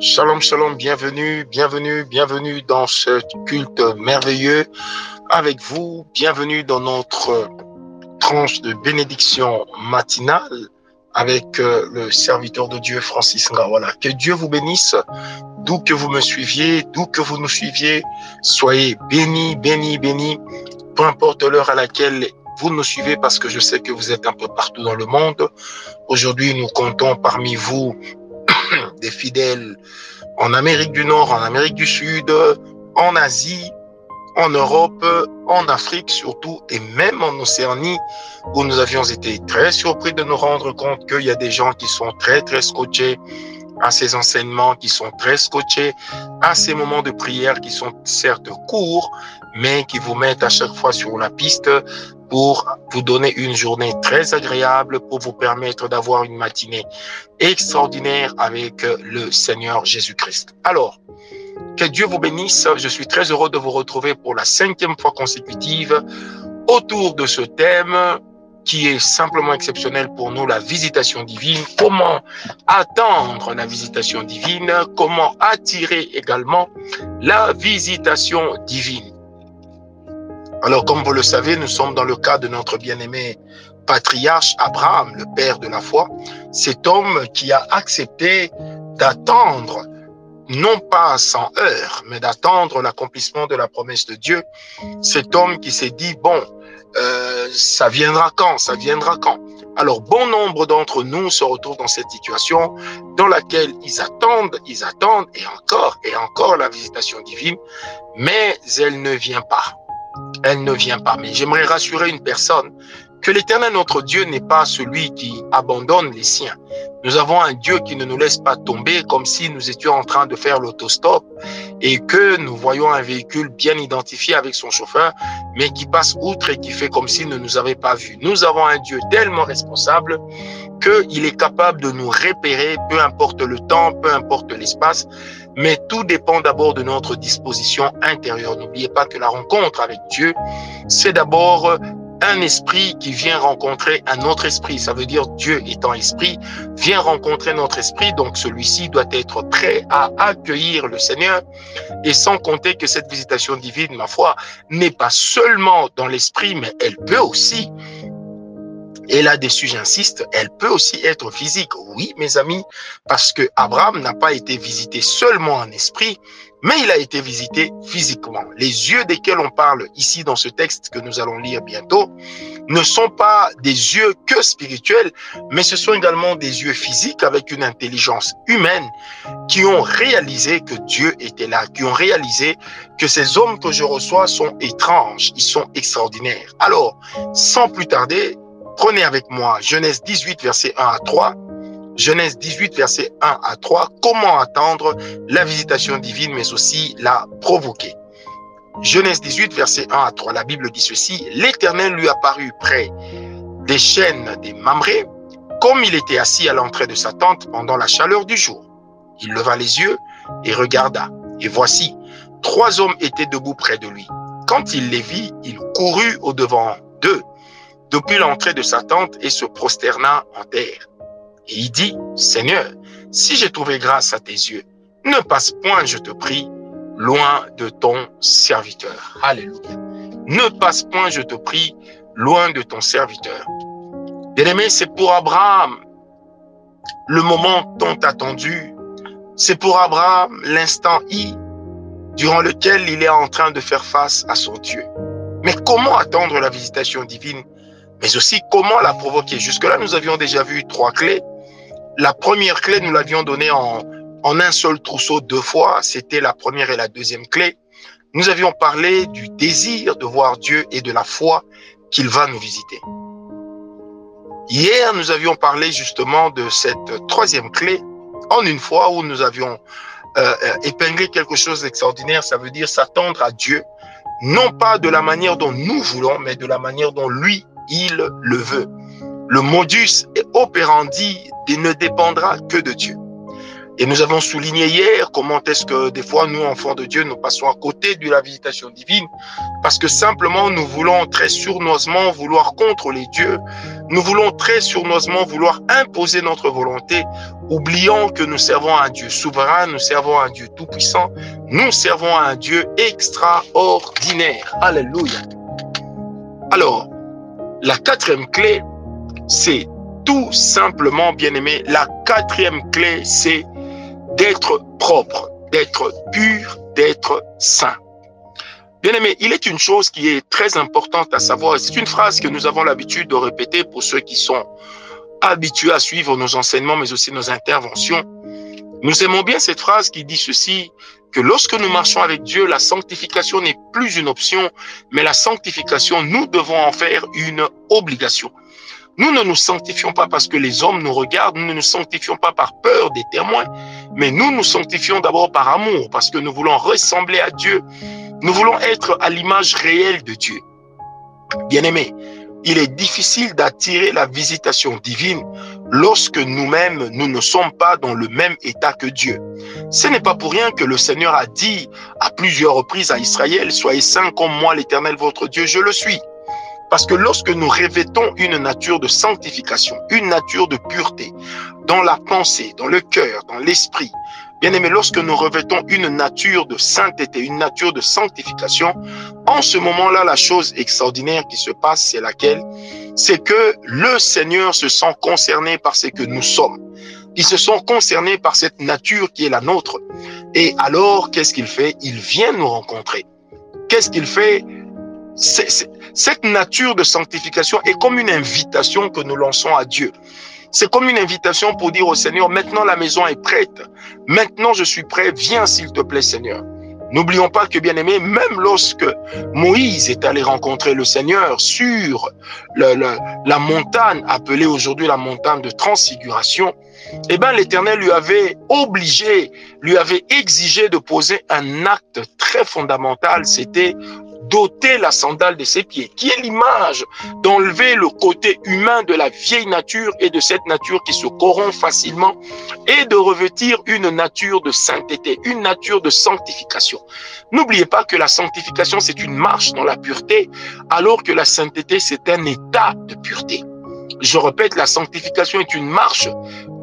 Shalom, shalom, bienvenue, bienvenue, bienvenue dans ce culte merveilleux avec vous. Bienvenue dans notre tranche de bénédiction matinale avec euh, le serviteur de Dieu Francis Ngawala. Que Dieu vous bénisse, d'où que vous me suiviez, d'où que vous nous suiviez. Soyez bénis, bénis, bénis, peu importe l'heure à laquelle vous nous suivez parce que je sais que vous êtes un peu partout dans le monde. Aujourd'hui, nous comptons parmi vous fidèles en Amérique du Nord, en Amérique du Sud, en Asie, en Europe, en Afrique surtout, et même en Océanie, où nous avions été très surpris de nous rendre compte qu'il y a des gens qui sont très, très scotchés à ces enseignements, qui sont très scotchés à ces moments de prière qui sont certes courts, mais qui vous mettent à chaque fois sur la piste pour vous donner une journée très agréable, pour vous permettre d'avoir une matinée extraordinaire avec le Seigneur Jésus-Christ. Alors, que Dieu vous bénisse. Je suis très heureux de vous retrouver pour la cinquième fois consécutive autour de ce thème qui est simplement exceptionnel pour nous, la visitation divine. Comment attendre la visitation divine? Comment attirer également la visitation divine? Alors, comme vous le savez, nous sommes dans le cas de notre bien-aimé patriarche Abraham, le père de la foi, cet homme qui a accepté d'attendre, non pas sans heure, mais d'attendre l'accomplissement de la promesse de Dieu. Cet homme qui s'est dit, bon, euh, ça viendra quand, ça viendra quand? Alors, bon nombre d'entre nous se retrouvent dans cette situation dans laquelle ils attendent, ils attendent, et encore, et encore la visitation divine, mais elle ne vient pas elle ne vient pas. Mais j'aimerais rassurer une personne que l'Éternel, notre Dieu, n'est pas celui qui abandonne les siens. Nous avons un Dieu qui ne nous laisse pas tomber comme si nous étions en train de faire l'autostop et que nous voyons un véhicule bien identifié avec son chauffeur, mais qui passe outre et qui fait comme s'il ne nous avait pas vus. Nous avons un Dieu tellement responsable qu'il est capable de nous repérer, peu importe le temps, peu importe l'espace, mais tout dépend d'abord de notre disposition intérieure. N'oubliez pas que la rencontre avec Dieu, c'est d'abord un esprit qui vient rencontrer un autre esprit. Ça veut dire Dieu étant esprit, vient rencontrer notre esprit. Donc celui-ci doit être prêt à accueillir le Seigneur. Et sans compter que cette visitation divine, ma foi, n'est pas seulement dans l'esprit, mais elle peut aussi et là-dessus, j'insiste, elle peut aussi être physique. Oui, mes amis, parce que Abraham n'a pas été visité seulement en esprit, mais il a été visité physiquement. Les yeux desquels on parle ici dans ce texte que nous allons lire bientôt ne sont pas des yeux que spirituels, mais ce sont également des yeux physiques avec une intelligence humaine qui ont réalisé que Dieu était là, qui ont réalisé que ces hommes que je reçois sont étranges, ils sont extraordinaires. Alors, sans plus tarder, Prenez avec moi Genèse 18, verset 1 à 3. Genèse 18, verset 1 à 3. Comment attendre la visitation divine, mais aussi la provoquer? Genèse 18, verset 1 à 3. La Bible dit ceci. L'Éternel lui apparut près des chaînes des Mamrés, comme il était assis à l'entrée de sa tente pendant la chaleur du jour. Il leva les yeux et regarda. Et voici, trois hommes étaient debout près de lui. Quand il les vit, il courut au devant d'eux depuis l'entrée de sa tente et se prosterna en terre. Et il dit, Seigneur, si j'ai trouvé grâce à tes yeux, ne passe point, je te prie, loin de ton serviteur. Alléluia. Ne passe point, je te prie, loin de ton serviteur. Bien-aimé, c'est pour Abraham le moment tant attendu. C'est pour Abraham l'instant I durant lequel il est en train de faire face à son Dieu. Mais comment attendre la visitation divine mais aussi comment la provoquer? Jusque-là, nous avions déjà vu trois clés. La première clé, nous l'avions donnée en, en un seul trousseau deux fois. C'était la première et la deuxième clé. Nous avions parlé du désir de voir Dieu et de la foi qu'il va nous visiter. Hier, nous avions parlé justement de cette troisième clé en une fois où nous avions euh, euh épinglé quelque chose d'extraordinaire. Ça veut dire s'attendre à Dieu, non pas de la manière dont nous voulons, mais de la manière dont lui il le veut. Le modus operandi ne dépendra que de Dieu. Et nous avons souligné hier comment est-ce que des fois, nous, enfants de Dieu, nous passons à côté de la visitation divine parce que simplement, nous voulons très sournoisement vouloir contrôler Dieu. Nous voulons très sournoisement vouloir imposer notre volonté, oubliant que nous servons un Dieu souverain, nous servons un Dieu tout-puissant, nous servons un Dieu extraordinaire. Alléluia. Alors, la quatrième clé, c'est tout simplement, bien aimé, la quatrième clé, c'est d'être propre, d'être pur, d'être saint. Bien aimé, il est une chose qui est très importante à savoir, c'est une phrase que nous avons l'habitude de répéter pour ceux qui sont habitués à suivre nos enseignements, mais aussi nos interventions. Nous aimons bien cette phrase qui dit ceci, que lorsque nous marchons avec Dieu, la sanctification n'est plus une option, mais la sanctification, nous devons en faire une obligation. Nous ne nous sanctifions pas parce que les hommes nous regardent, nous ne nous sanctifions pas par peur des témoins, mais nous nous sanctifions d'abord par amour, parce que nous voulons ressembler à Dieu, nous voulons être à l'image réelle de Dieu. Bien-aimés, il est difficile d'attirer la visitation divine lorsque nous-mêmes, nous ne sommes pas dans le même état que Dieu. Ce n'est pas pour rien que le Seigneur a dit à plusieurs reprises à Israël, soyez saints comme moi l'Éternel votre Dieu, je le suis. Parce que lorsque nous revêtons une nature de sanctification, une nature de pureté, dans la pensée, dans le cœur, dans l'esprit, bien aimé, lorsque nous revêtons une nature de sainteté, une nature de sanctification, en ce moment-là, la chose extraordinaire qui se passe, c'est laquelle? C'est que le Seigneur se sent concerné par ce que nous sommes. Ils se sont concernés par cette nature qui est la nôtre. Et alors, qu'est-ce qu'il fait? Il vient nous rencontrer. Qu'est-ce qu'il fait? Cette nature de sanctification est comme une invitation que nous lançons à Dieu. C'est comme une invitation pour dire au Seigneur, maintenant la maison est prête. Maintenant je suis prêt. Viens s'il te plaît Seigneur. N'oublions pas que, bien aimé, même lorsque Moïse est allé rencontrer le Seigneur sur la montagne appelée aujourd'hui la montagne de transfiguration, eh bien, l'Éternel lui avait obligé, lui avait exigé de poser un acte très fondamental, c'était d'ôter la sandale de ses pieds, qui est l'image d'enlever le côté humain de la vieille nature et de cette nature qui se corrompt facilement et de revêtir une nature de sainteté, une nature de sanctification. N'oubliez pas que la sanctification, c'est une marche dans la pureté, alors que la sainteté, c'est un état de pureté. Je répète, la sanctification est une marche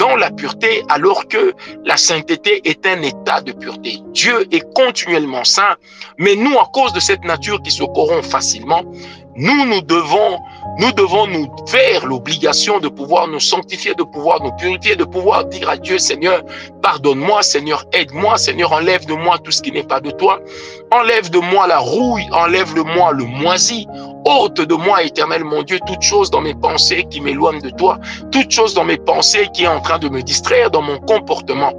dans la pureté alors que la sainteté est un état de pureté. Dieu est continuellement saint, mais nous, à cause de cette nature qui se corrompt facilement, nous, nous devons, nous devons nous faire l'obligation de pouvoir nous sanctifier, de pouvoir nous purifier, de pouvoir dire à Dieu, Seigneur, pardonne-moi, Seigneur, aide-moi, Seigneur, enlève de moi tout ce qui n'est pas de toi. Enlève de moi la rouille, enlève de moi le moisi, ôte de moi, éternel mon Dieu, toute chose dans mes pensées qui m'éloignent de toi, toute chose dans mes pensées qui est en train de me distraire dans mon comportement.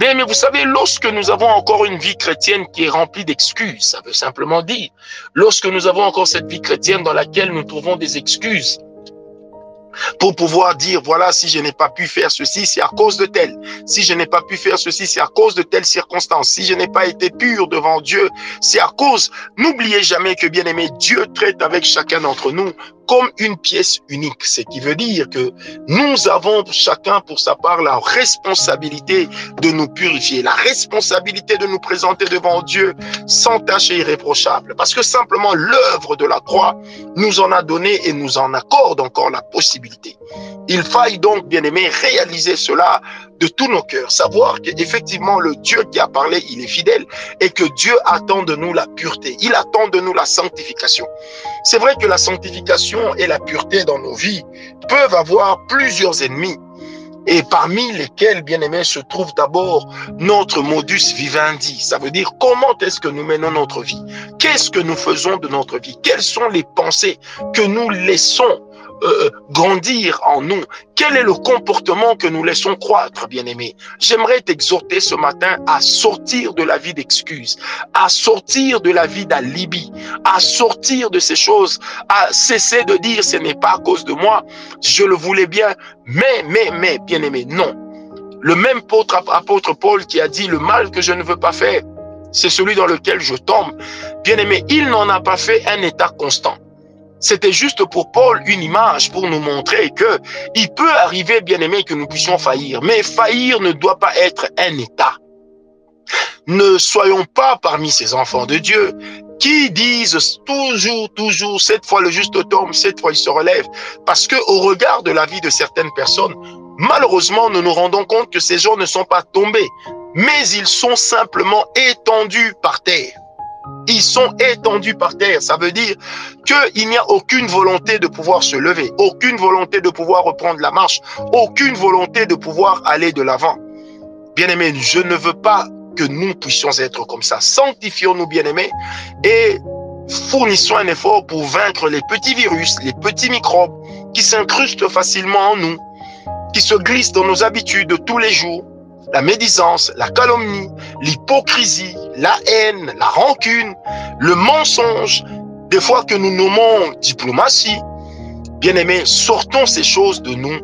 Mais vous savez, lorsque nous avons encore une vie chrétienne qui est remplie d'excuses, ça veut simplement dire, lorsque nous avons encore cette vie chrétienne dans laquelle nous trouvons des excuses, pour pouvoir dire, voilà, si je n'ai pas pu faire ceci, c'est à cause de tel. Si je n'ai pas pu faire ceci, c'est à cause de telle circonstance. Si je n'ai pas été pur devant Dieu, c'est à cause. N'oubliez jamais que, bien aimé, Dieu traite avec chacun d'entre nous comme une pièce unique, ce qui veut dire que nous avons chacun pour sa part la responsabilité de nous purifier, la responsabilité de nous présenter devant Dieu sans tâche et irréprochable, parce que simplement l'œuvre de la croix nous en a donné et nous en accorde encore la possibilité. Il faille donc, bien aimé, réaliser cela de tous nos cœurs, savoir qu'effectivement le Dieu qui a parlé, il est fidèle et que Dieu attend de nous la pureté, il attend de nous la sanctification. C'est vrai que la sanctification et la pureté dans nos vies peuvent avoir plusieurs ennemis. Et parmi lesquels, bien aimé, se trouve d'abord notre modus vivendi. Ça veut dire comment est-ce que nous menons notre vie? Qu'est-ce que nous faisons de notre vie? Quelles sont les pensées que nous laissons euh, grandir en nous Quel est le comportement que nous laissons croître, bien-aimé? J'aimerais t'exhorter ce matin à sortir de la vie d'excuses, à sortir de la vie d'alibi, à sortir de ces choses, à cesser de dire ce n'est pas à cause de moi, je le voulais bien, mais, mais, mais, bien-aimé, non. Le même apôtre, apôtre Paul qui a dit le mal que je ne veux pas faire, c'est celui dans lequel je tombe. Bien-aimé, il n'en a pas fait un état constant. C'était juste pour Paul une image pour nous montrer que il peut arriver, bien aimé, que nous puissions faillir. Mais faillir ne doit pas être un état. Ne soyons pas parmi ces enfants de Dieu qui disent toujours, toujours, cette fois le juste tombe, cette fois il se relève. Parce que au regard de la vie de certaines personnes, malheureusement, nous nous rendons compte que ces gens ne sont pas tombés, mais ils sont simplement étendus par terre. Ils sont étendus par terre. Ça veut dire qu'il n'y a aucune volonté de pouvoir se lever, aucune volonté de pouvoir reprendre la marche, aucune volonté de pouvoir aller de l'avant. Bien-aimés, je ne veux pas que nous puissions être comme ça. Sanctifions-nous, bien-aimés, et fournissons un effort pour vaincre les petits virus, les petits microbes qui s'incrustent facilement en nous, qui se glissent dans nos habitudes de tous les jours, la médisance, la calomnie, l'hypocrisie, la haine, la rancune, le mensonge, des fois que nous nommons diplomatie. Bien-aimés, sortons ces choses de nous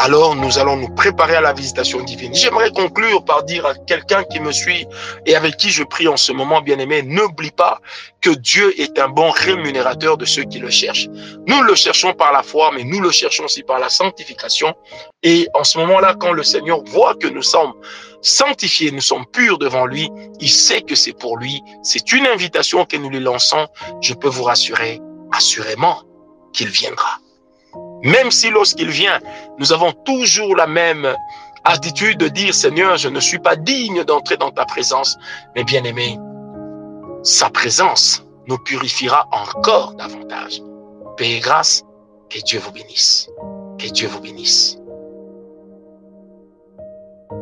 alors nous allons nous préparer à la visitation divine. J'aimerais conclure par dire à quelqu'un qui me suit et avec qui je prie en ce moment, bien-aimé, n'oublie pas que Dieu est un bon rémunérateur de ceux qui le cherchent. Nous le cherchons par la foi, mais nous le cherchons aussi par la sanctification. Et en ce moment-là, quand le Seigneur voit que nous sommes sanctifiés, nous sommes purs devant lui, il sait que c'est pour lui. C'est une invitation que nous lui lançons. Je peux vous rassurer, assurément, qu'il viendra. Même si lorsqu'il vient, nous avons toujours la même attitude de dire, Seigneur, je ne suis pas digne d'entrer dans ta présence, mais bien aimé, sa présence nous purifiera encore davantage. Paix et grâce, que Dieu vous bénisse. Que Dieu vous bénisse.